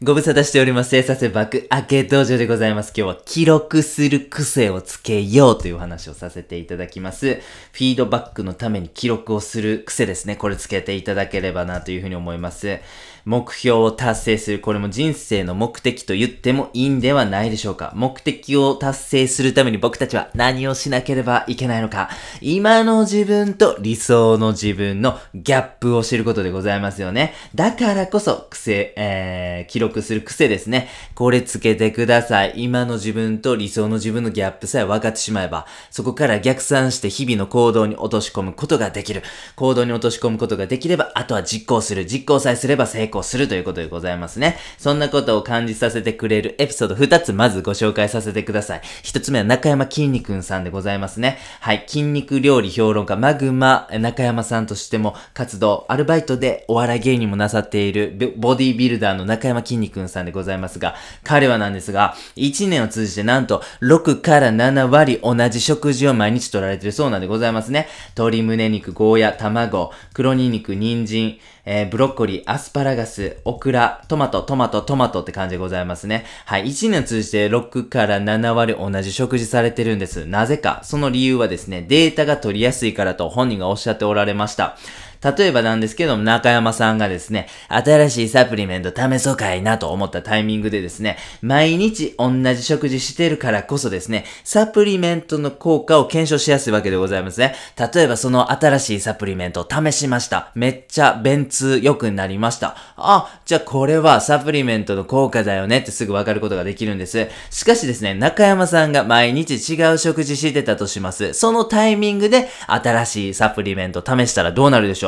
ご無沙汰しております。生産性爆明け登場でございます。今日は記録する癖をつけようというお話をさせていただきます。フィードバックのために記録をする癖ですね。これつけていただければなというふうに思います。目標を達成する。これも人生の目的と言ってもいいんではないでしょうか。目的を達成するために僕たちは何をしなければいけないのか。今の自分と理想の自分のギャップを知ることでございますよね。だからこそ、癖、えー、記録する癖ですね。これつけてください。今の自分と理想の自分のギャップさえ分かってしまえば、そこから逆算して日々の行動に落とし込むことができる。行動に落とし込むことができれば、あとは実行する。実行さえすれば成功するということでございますね。そんなことを感じさせてくれるエピソード2つまずご紹介させてください。1つ目は中山きんに君さんでございますね。はい。筋肉料理評論家マグマ中山さんとしても活動、アルバイトでお笑い芸人もなさっているボディビルダーの中山きんに君さんでございますが、彼はなんですが、1年を通じてなんと6から7割同じ食事を毎日取られているそうなんでございますね。鶏胸肉、ゴーヤ、卵、黒ニンニク、人参、えー、ブロッコリー、アスパラガス、オクラ、トマト、トマト、トマトって感じでございますね。はい。1年通じて6から7割同じ食事されてるんです。なぜか。その理由はですね、データが取りやすいからと本人がおっしゃっておられました。例えばなんですけども、中山さんがですね、新しいサプリメント試そうかいなと思ったタイミングでですね、毎日同じ食事してるからこそですね、サプリメントの効果を検証しやすいわけでございますね。例えばその新しいサプリメントを試しました。めっちゃ便通良くなりました。あ、じゃあこれはサプリメントの効果だよねってすぐわかることができるんです。しかしですね、中山さんが毎日違う食事してたとします。そのタイミングで新しいサプリメント試したらどうなるでしょう？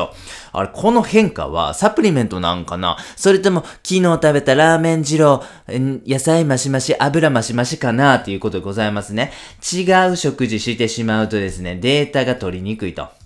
あれ、この変化はサプリメントなんかな？それとも昨日食べたラーメン二郎、野菜マシマシ、油マシマシかな？っていうことでございますね。違う食事してしまうとですね、データが取りにくいと。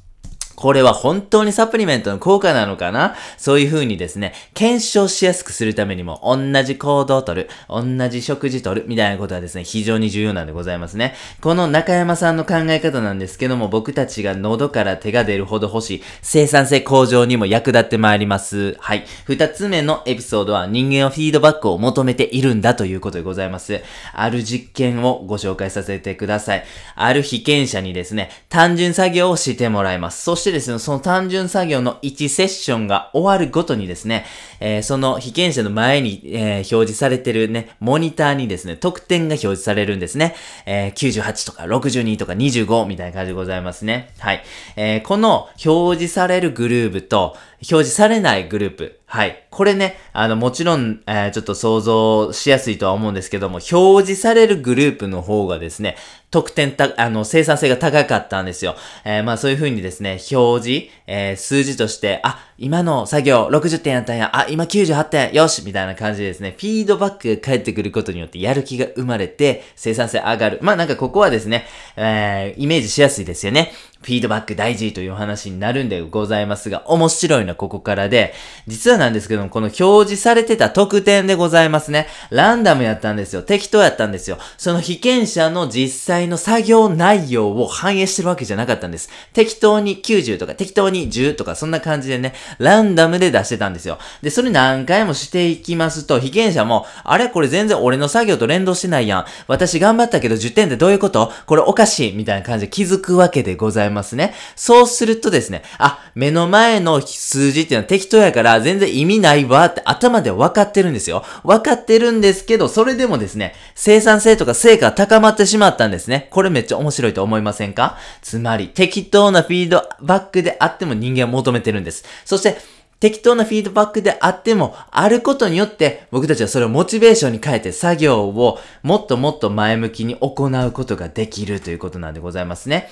これは本当にサプリメントの効果なのかな？そういう風にですね、検証しやすくするためにも、同じ行動をとる、同じ食事とる、みたいなことはですね、非常に重要なんでございますね。この中山さんの考え方なんですけども、僕たちが喉から手が出るほど欲しい、生産性向上にも役立ってまいります。はい。二つ目のエピソードは、人間はフィードバックを求めているんだということでございます。ある実験をご紹介させてください。ある被験者にですね、単純作業をしてもらいます。そしてしてですね、その単純作業の1セッションが終わるごとにですね、えー、その被験者の前に、えー、表示されてるね、モニターにですね、得点が表示されるんですね。えー、98とか62とか25みたいな感じでございますね。はい。えー、この表示されるグループと、表示されないグループ。はい。これね、あの、もちろん、えー、ちょっと想像しやすいとは思うんですけども、表示されるグループの方がですね、得点た、あの、生産性が高かったんですよ。えー、まあそういう風にですね、表示、えー、数字として、あ、今の作業60点やったんや、あ、今98点、よしみたいな感じでですね、フィードバックが返ってくることによってやる気が生まれて、生産性上がる。まあなんかここはですね、え、イメージしやすいですよね。フィードバック大事という話になるんでございますが、面白いのはここからで、実はなんですけども、この表示されてた特典でございますね。ランダムやったんですよ。適当やったんですよ。その被験者の実際の作業内容を反映してるわけじゃなかったんです。適当に90とか適当に10とかそんな感じでね、ランダムで出してたんですよ。で、それ何回もしていきますと、被験者も、あれこれ全然俺の作業と連動してないやん。私頑張ったけど10点ってどういうこと？これおかしいみたいな感じで気づくわけでございます。ますね。そうするとですね、あ、目の前の数字っていうのは適当やから全然意味ないわって頭で分かってるんですよ。分かってるんですけど、それでもですね、生産性とか成果が高まってしまったんですね。これめっちゃ面白いと思いませんか？つまり、適当なフィードバックであっても人間は求めてるんです。そして、適当なフィードバックであっても、あることによって、僕たちはそれをモチベーションに変えて作業をもっともっと前向きに行うことができるということなんでございますね。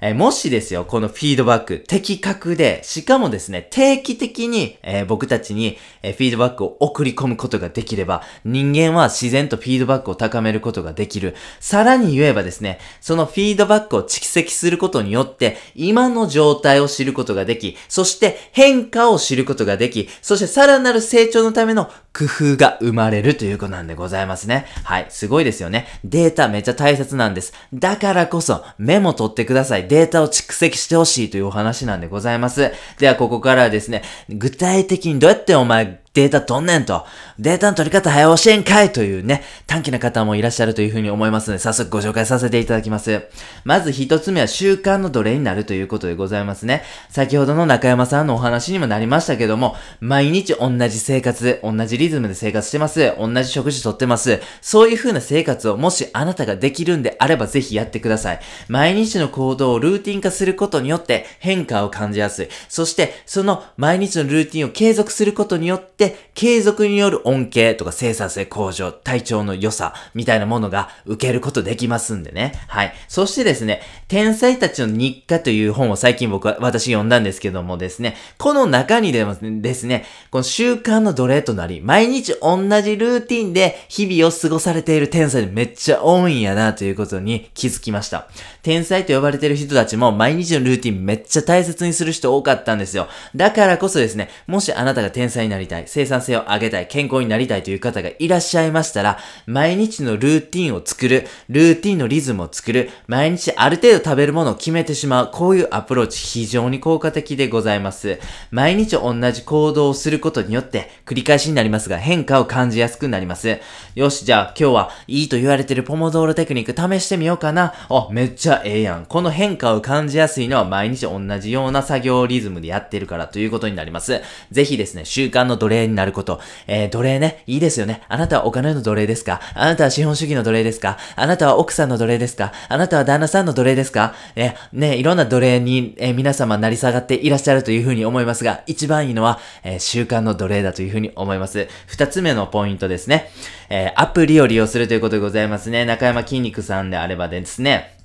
えー、もしですよ、このフィードバック、的確で、しかもですね、定期的に、えー、僕たちに、えー、フィードバックを送り込むことができれば、人間は自然とフィードバックを高めることができる。さらに言えばですね、そのフィードバックを蓄積することによって、今の状態を知ることができ、そして変化を知ることができ、そしてさらなる成長のための工夫が生まれるということなんでございますね。はい、すごいですよね。データめっちゃ大切なんです。だからこそ、メモ取ってください。データを蓄積してほしいというお話なんでございます。では、ここからはですね、具体的にどうやってお前、データ取んねんと。データの取り方早教えんかいというね、短気な方もいらっしゃるというふうに思いますので、早速ご紹介させていただきます。まず一つ目は習慣の奴隷になるということでございますね。先ほどの中山さんのお話にもなりましたけども、毎日同じ生活、同じリズムで生活してます。同じ食事とってます。そういう風な生活をもしあなたができるんであればぜひやってください。毎日の行動をルーティン化することによって変化を感じやすい。そして、その毎日のルーティンを継続することによって、継続による恩恵とか生産性向上、体調の良さみたいなものが受けることできますんでね。はい。そしてですね、天才たちの日課という本を最近僕は、私読んだんですけどもですね、この中にでもですね、この習慣の奴隷となり、毎日同じルーティンで日々を過ごされている天才でめっちゃ多いんやなということに気づきました。天才と呼ばれている人たちも毎日のルーティンめっちゃ大切にする人多かったんですよ。だからこそですね、もしあなたが天才になりたい、生産性を上げたい、健康になりたいという方がいらっしゃいましたら、毎日のルーティンを作る、ルーティンのリズムを作る、毎日ある程度食べるものを決めてしまう、こういうアプローチ非常に効果的でございます。毎日同じ行動をすることによって繰り返しになりますが変化を感じやすくなります。よし、じゃあ今日はいいと言われてるポモドーロテクニック試してみようかな。あ、めっちゃええやん。この変化を感じやすいのは毎日同じような作業リズムでやってるからということになります。ぜひですね、習慣の奴隷になること。えー、奴隷ね、いいですよね。あなたはお金の奴隷ですか？あなたは資本主義の奴隷ですか？あなたは奥さんの奴隷ですか？あなたは旦那さんの奴隷ですか？え、ね、いろんな奴隷に、えー、皆様なり下がっていらっしゃるというふうに思いますが、一番いいのは、えー、習慣の奴隷だというふうに思います。二つ目のポイントですね。えー、アプリを利用するということでございますね。中山筋肉さんであればですね。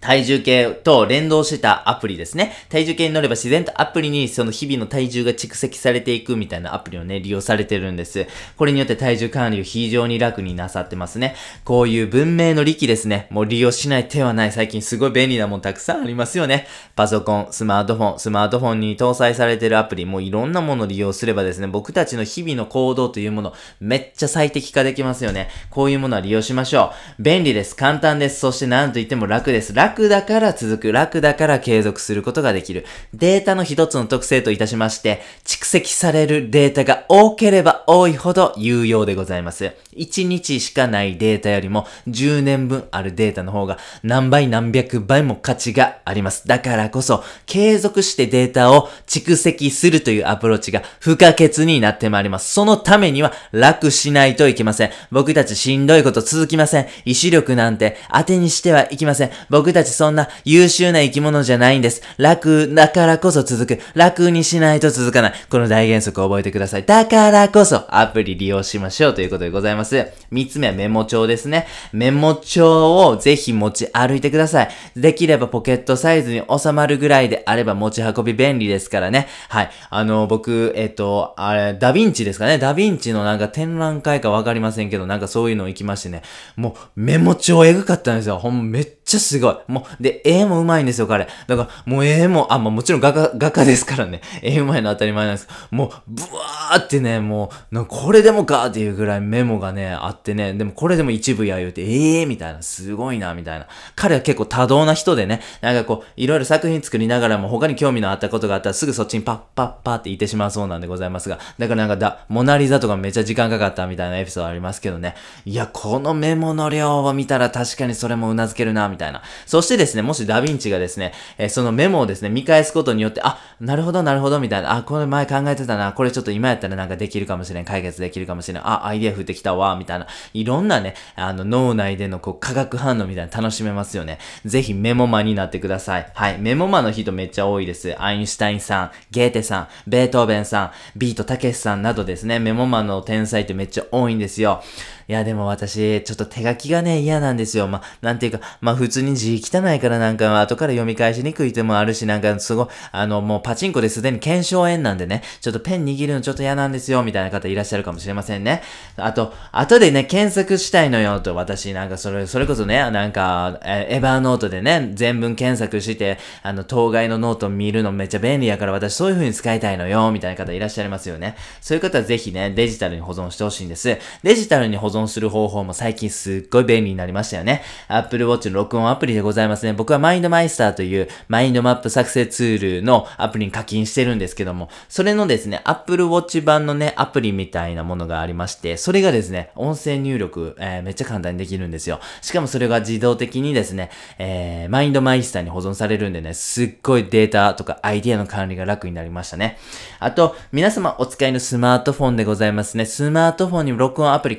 体重計と連動してたアプリですね。体重計に乗れば自然とアプリにその日々の体重が蓄積されていくみたいなアプリをね、利用されてるんです。これによって体重管理を非常に楽になさってますね。こういう文明の利器ですね。もう利用しない手はない。最近すごい便利なもんたくさんありますよね。パソコン、スマートフォン、スマートフォンに搭載されてるアプリ、もういろんなものを利用すればですね、僕たちの日々の行動というもの、めっちゃ最適化できますよね。こういうものは利用しましょう。便利です。簡単です。そして何と言っても楽です。楽楽だから続く、楽だから継続することができる。データの一つの特性といたしまして、蓄積されるデータが多ければ多いほど有用でございます。1日しかないデータよりも10年分あるデータの方が何倍何百倍も価値があります。だからこそ、継続してデータを蓄積するというアプローチが不可欠になってまいります。そのためには楽しないといけません。僕たちしんどいこと続きません。意志力なんて当てにしてはいけません。僕たちそんな優秀な生き物じゃないんです。楽だからこそ続く。楽にしないと続かない。この大原則を覚えてください。だからこそアプリ利用しましょうということでございます。三つ目はメモ帳ですね。メモ帳をぜひ持ち歩いてください。できればポケットサイズに収まるぐらいであれば持ち運び便利ですからね。はい。あの、僕、えっと、あれ、ダヴィンチですかね。ダヴィンチのなんか展覧会かわかりませんけど、なんかそういうの行きましてね。もうメモ帳エグかったんですよ。ほんめっちゃすごい。もう、で、絵も上手いんですよ、彼。だから、もう絵も、あ、まあもちろん画家、画家ですからね。絵上手いの当たり前なんですけどもう、ブワーってね、もう、なんかこれでもかっていうぐらいメモがね、あってね、でもこれでも一部や言うて、ええー、みたいな、すごいな、みたいな。彼は結構多動な人でね、なんかこう、いろいろ作品作りながらも他に興味のあったことがあったらすぐそっちにパッパッパって言ってしまうそうなんでございますが、だからなんかだ、モナリザとかめっちゃ時間かかったみたいなエピソードありますけどね。いや、このメモの量を見たら確かにそれも頷けるな、みたいな。たいなそしてですね、もしダヴィンチがですね、えー、そのメモをですね、見返すことによって、あ、なるほど、なるほど、みたいな。あ、これ前考えてたな。これちょっと今やったらなんかできるかもしれん。解決できるかもしれん。あ、アイデア降ってきたわ、みたいな。いろんなね、あの、脳内でのこう、化学反応みたいな楽しめますよね。ぜひメモマになってください。はい。メモマの人めっちゃ多いです。アインシュタインさん、ゲーテさん、ベートーベンさん、ビートたけしさんなどですね、メモマの天才ってめっちゃ多いんですよ。いや、でも私、ちょっと手書きがね、嫌なんですよ。まなんていうか、ま、普通に字汚いからなんか、後から読み返しにくい手もあるし、なんか、すごい、あの、もうパチンコですでに検証炎なんでね、ちょっとペン握るのちょっと嫌なんですよ、みたいな方いらっしゃるかもしれませんね。あと、後でね、検索したいのよ、と、私、なんか、それ、それこそね、なんか、 Evernote でね、全文検索して、あの、当該のノート見るのめっちゃ便利やから、私そういう風に使いたいのよ、みたいな方いらっしゃいますよね。そういう方はぜひね、デジタルに保存してほしいんです。デジタルに保存する方法も最近すっごい便利になりましたよね。Apple Watch の録音アプリでございますね。僕は MindMeister というマインドマップ作成ツールのアプリに課金してるんですけども、それのですね、Apple Watch 版のね、アプリみたいなものがありまして、それがですね、音声入力、えー、めっちゃ簡単にできるんですよ。しかもそれが自動的にですね、えー、マインドマイスターに保存されるんでね、すっごいデータとかアイディアの管理が楽になりましたね。あと、皆様お使いのスマートフォンでございますね。スマートフォンに録音アプリ、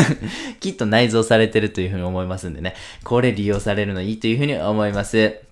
きっと内蔵されてるというふうに思いますんでね。これ利用されるのいいというふうに思います。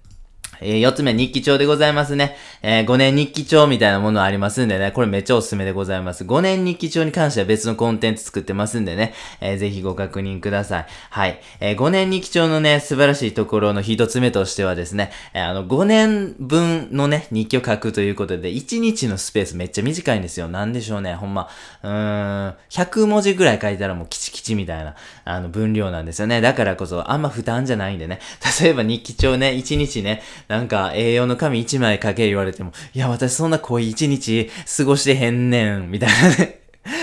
えー、4つ目、日記帳でございますね。えー、5年日記帳みたいなものありますんでね、これめっちゃおすすめでございます。5年日記帳に関しては別のコンテンツ作ってますんでね、えー、ぜひご確認ください。はい。えー、5年日記帳のね、素晴らしいところの1つ目としてはですね、え、あの、5年分のね、日記を書くということで、1日のスペースめっちゃ短いんですよ。なんでしょうね、ほんま、うーん、100文字ぐらい書いたらもうキチキチみたいな、あの、分量なんですよね。だからこそ、あんま負担じゃないんでね。例えば日記帳ね、1日ね、なんか栄養の紙1枚かけ言われても、いや、私そんな濃い1日過ごしてへんねん、みたいなね。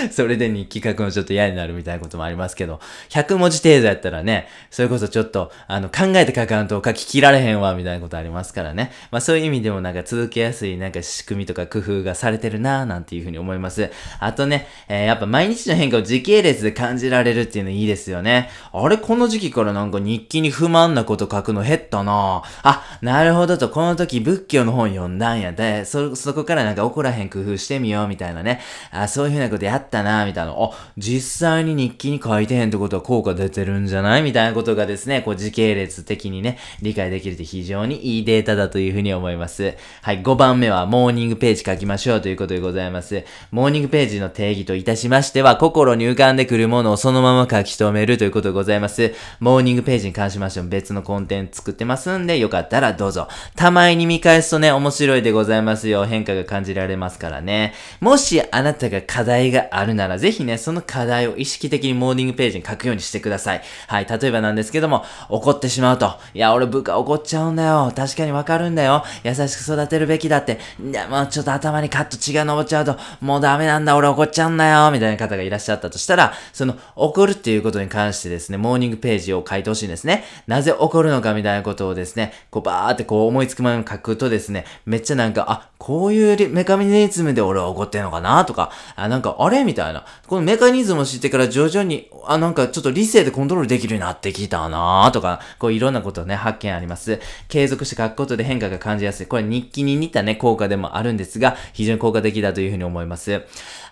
それで日記書くのちょっと嫌になるみたいなこともありますけど、100文字程度やったらね、それこそちょっと、あの、考えて書かんと書き切られへんわ、みたいなことありますからね。まあそういう意味でもなんか続けやすいなんか仕組みとか工夫がされてるなぁ、なんていうふうに思います。あとね、えー、やっぱ毎日の変化を時系列で感じられるっていうのいいですよね。あれ、この時期からなんか日記に不満なこと書くの減ったなぁ。あ、なるほどと、この時仏教の本読んだんやで、そ、そこからなんか怒らへん工夫してみよう、みたいなね。あ、そういうふうなことやったな、みたいな。あ、実際に日記に書いてへんってことは効果出てるんじゃない？みたいなことがですね、こう時系列的にね、理解できるって非常にいいデータだというふうに思います。はい、5番目はモーニングページ書きましょうということでございます。モーニングページの定義といたしましては、心に浮かんでくるものをそのまま書き留めるということでございます。モーニングページに関しましても別のコンテンツ作ってますんで、よかったらどうぞ。たまに見返すとね、面白いでございますよ。変化が感じられますからね。もしあなたが課題があるなら、ぜひね、その課題を意識的にモーニングページに書くようにしてください。はい、例えばなんですけども、怒ってしまうと。いや、俺部下怒っちゃうんだよ。確かにわかるんだよ。優しく育てるべきだって。いや、もうちょっと頭にカッと血が昇っちゃうと、もうダメなんだ、俺怒っちゃうんだよ。みたいな方がいらっしゃったとしたら、その、怒るっていうことに関してですね、モーニングページを書いてほしいんですね。なぜ怒るのかみたいなことをですね、こうバーってこう思いつくままに書くとですね、めっちゃなんか、あ、こういうメカニズムで俺は怒ってんのかなとか、あ、なんか、あれ？みたいな。このメカニズムを知ってから徐々に、あ、なんかちょっと理性でコントロールできるようになってきたなとか、こういろんなことね、発見あります。継続して書くことで変化が感じやすい。これ日記に似たね、効果でもあるんですが、非常に効果的だというふうに思います。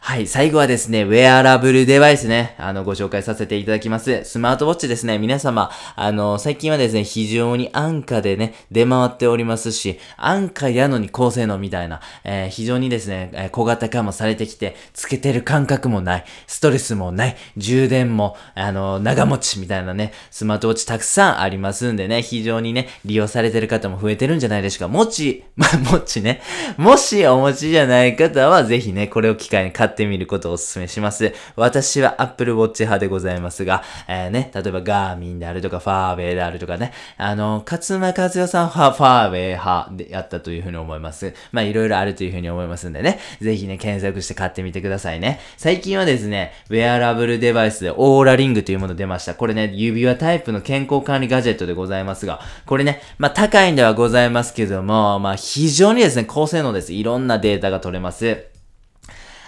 はい、最後はですね、ウェアラブルデバイスね、あの、ご紹介させていただきます。スマートウォッチですね、皆様、あの、最近はですね、非常に安価でね、出回っておりますし、安価やのに高性能みたいな、えー、非常にですね、小型化もされてきて、つけてる感覚もない、ストレスもない、充電も、あの、長持ちみたいなね、スマートウォッチたくさんありますんでね、非常にね、利用されてる方も増えてるんじゃないでしょうか。もち、まあ、もちね、もしお持ちじゃない方は、ぜひね、これを機会に買ってってみることをお勧めします。私は Apple Watch 派でございますが、えー、ね、例えばガーミンであるとか、ファーウェイであるとかね、あの、勝間和代さんはファーウェイ派でやったというふうに思います。まあ、いろいろあるというふうに思いますんでね、ぜひね、検索して買ってみてくださいね。最近はですね、ウェアラブルデバイスでオーラリングというもの出ました。これね、指輪タイプの健康管理ガジェットでございますが、これね、まあ、高いんではございますけども、まあ、非常にですね、高性能です。いろんなデータが取れます。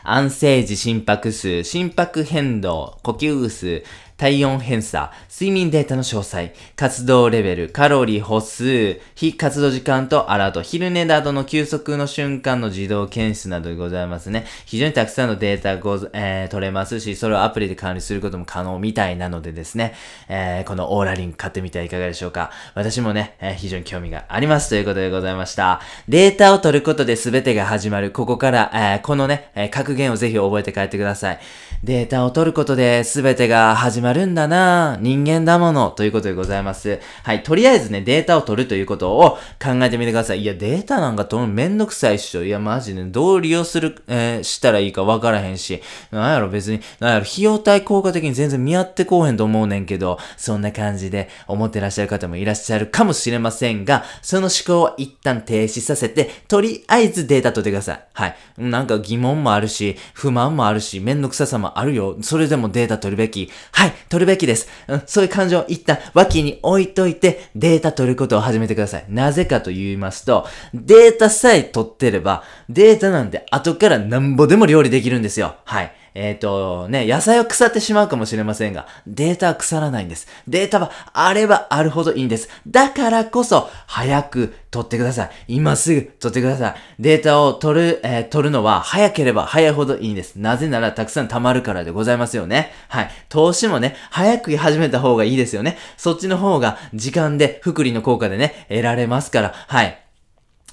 安静時心拍数、心拍変動、呼吸数、体温偏差、睡眠データの詳細、活動レベル、カロリー歩数、非活動時間とアラート、昼寝などの休息の瞬間の自動検出などでございますね。非常にたくさんのデータご、えー、取れますし、それをアプリで管理することも可能みたいなのでですね、えー、このオーラリンク買ってみてはいかがでしょうか。私もね、えー、非常に興味がありますということでございました。データを取ることで全てが始まる。ここから、えー、このね、え、格言をぜひ覚えて帰ってください。データを取ることで全てが始まるんだな人間だものということでございます。はい。とりあえずね、データを取るということを考えてみてください。いや、データなんか取るめんどくさいっしょ。いや、マジで、どう利用する、えー、したらいいかわからへんし。なんやろ、別に、なんやろ、費用対効果的に全然見合ってこうへんと思うねんけど、そんな感じで思ってらっしゃる方もいらっしゃるかもしれませんが、その思考は一旦停止させて、とりあえずデータ取ってください。はい。なんか疑問もあるし、不満もあるし、めんどくささもあるよ。それでもデータ取るべき。はい。取るべきです。うん、そういう感情を一旦脇に置いといて、データ取ることを始めてください。なぜかと言いますと、データさえ取ってれば、データなんて後からなんぼでも料理できるんですよ。はい。えっ、ー、と、ね、野菜は腐ってしまうかもしれませんが、データは腐らないんです。データはあればあるほどいいんです。だからこそ、早く取ってください。今すぐ取ってください。データを取る、えー、取るのは早ければ早いほどいいんです。なぜならたくさん貯まるからでございますよね。はい。投資もね、早く始めた方がいいですよね。そっちの方が時間で、福利の効果でね、得られますから、はい。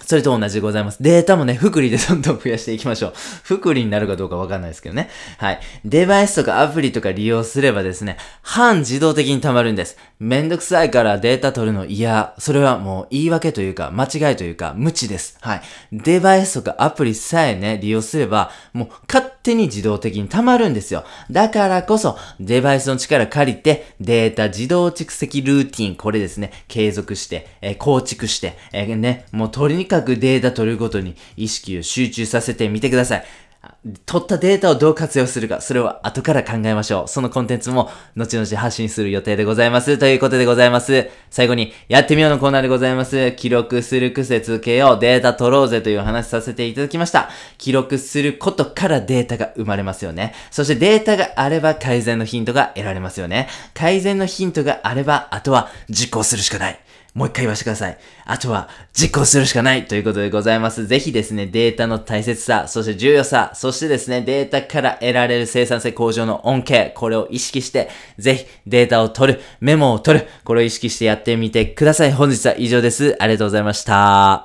それと同じでございます。データもね、福利でどんどん増やしていきましょう。福利になるかどうかわかんないですけどね。はい。デバイスとかアプリとか利用すればですね、半自動的に溜まるんです。めんどくさいからデータ取るの嫌。それはもう言い訳というか、間違いというか、無知です。はい。デバイスとかアプリさえね、利用すれば、もう勝手に自動的に溜まるんですよ。だからこそ、デバイスの力借りて、データ自動蓄積ルーティン、これですね、継続して、えー、構築して、えー、ね、もうとににかくデータ取ることに意識を集中させてみてください。取ったデータをどう活用するか、それを後から考えましょう。そのコンテンツも後々発信する予定でございます。ということでございます。最後に、やってみようのコーナーでございます。記録する癖つけよう、データ取ろうぜという話させていただきました。記録することからデータが生まれますよね。そしてデータがあれば改善のヒントが得られますよね。改善のヒントがあれば、あとは実行するしかない。もう一回言わせてください。あとは実行するしかないということでございます。ぜひですね、データの大切さ、そして重要さ、そしてですね、データから得られる生産性向上の恩恵、これを意識して、ぜひデータを取る、メモを取る、これを意識してやってみてください。本日は以上です。ありがとうございました。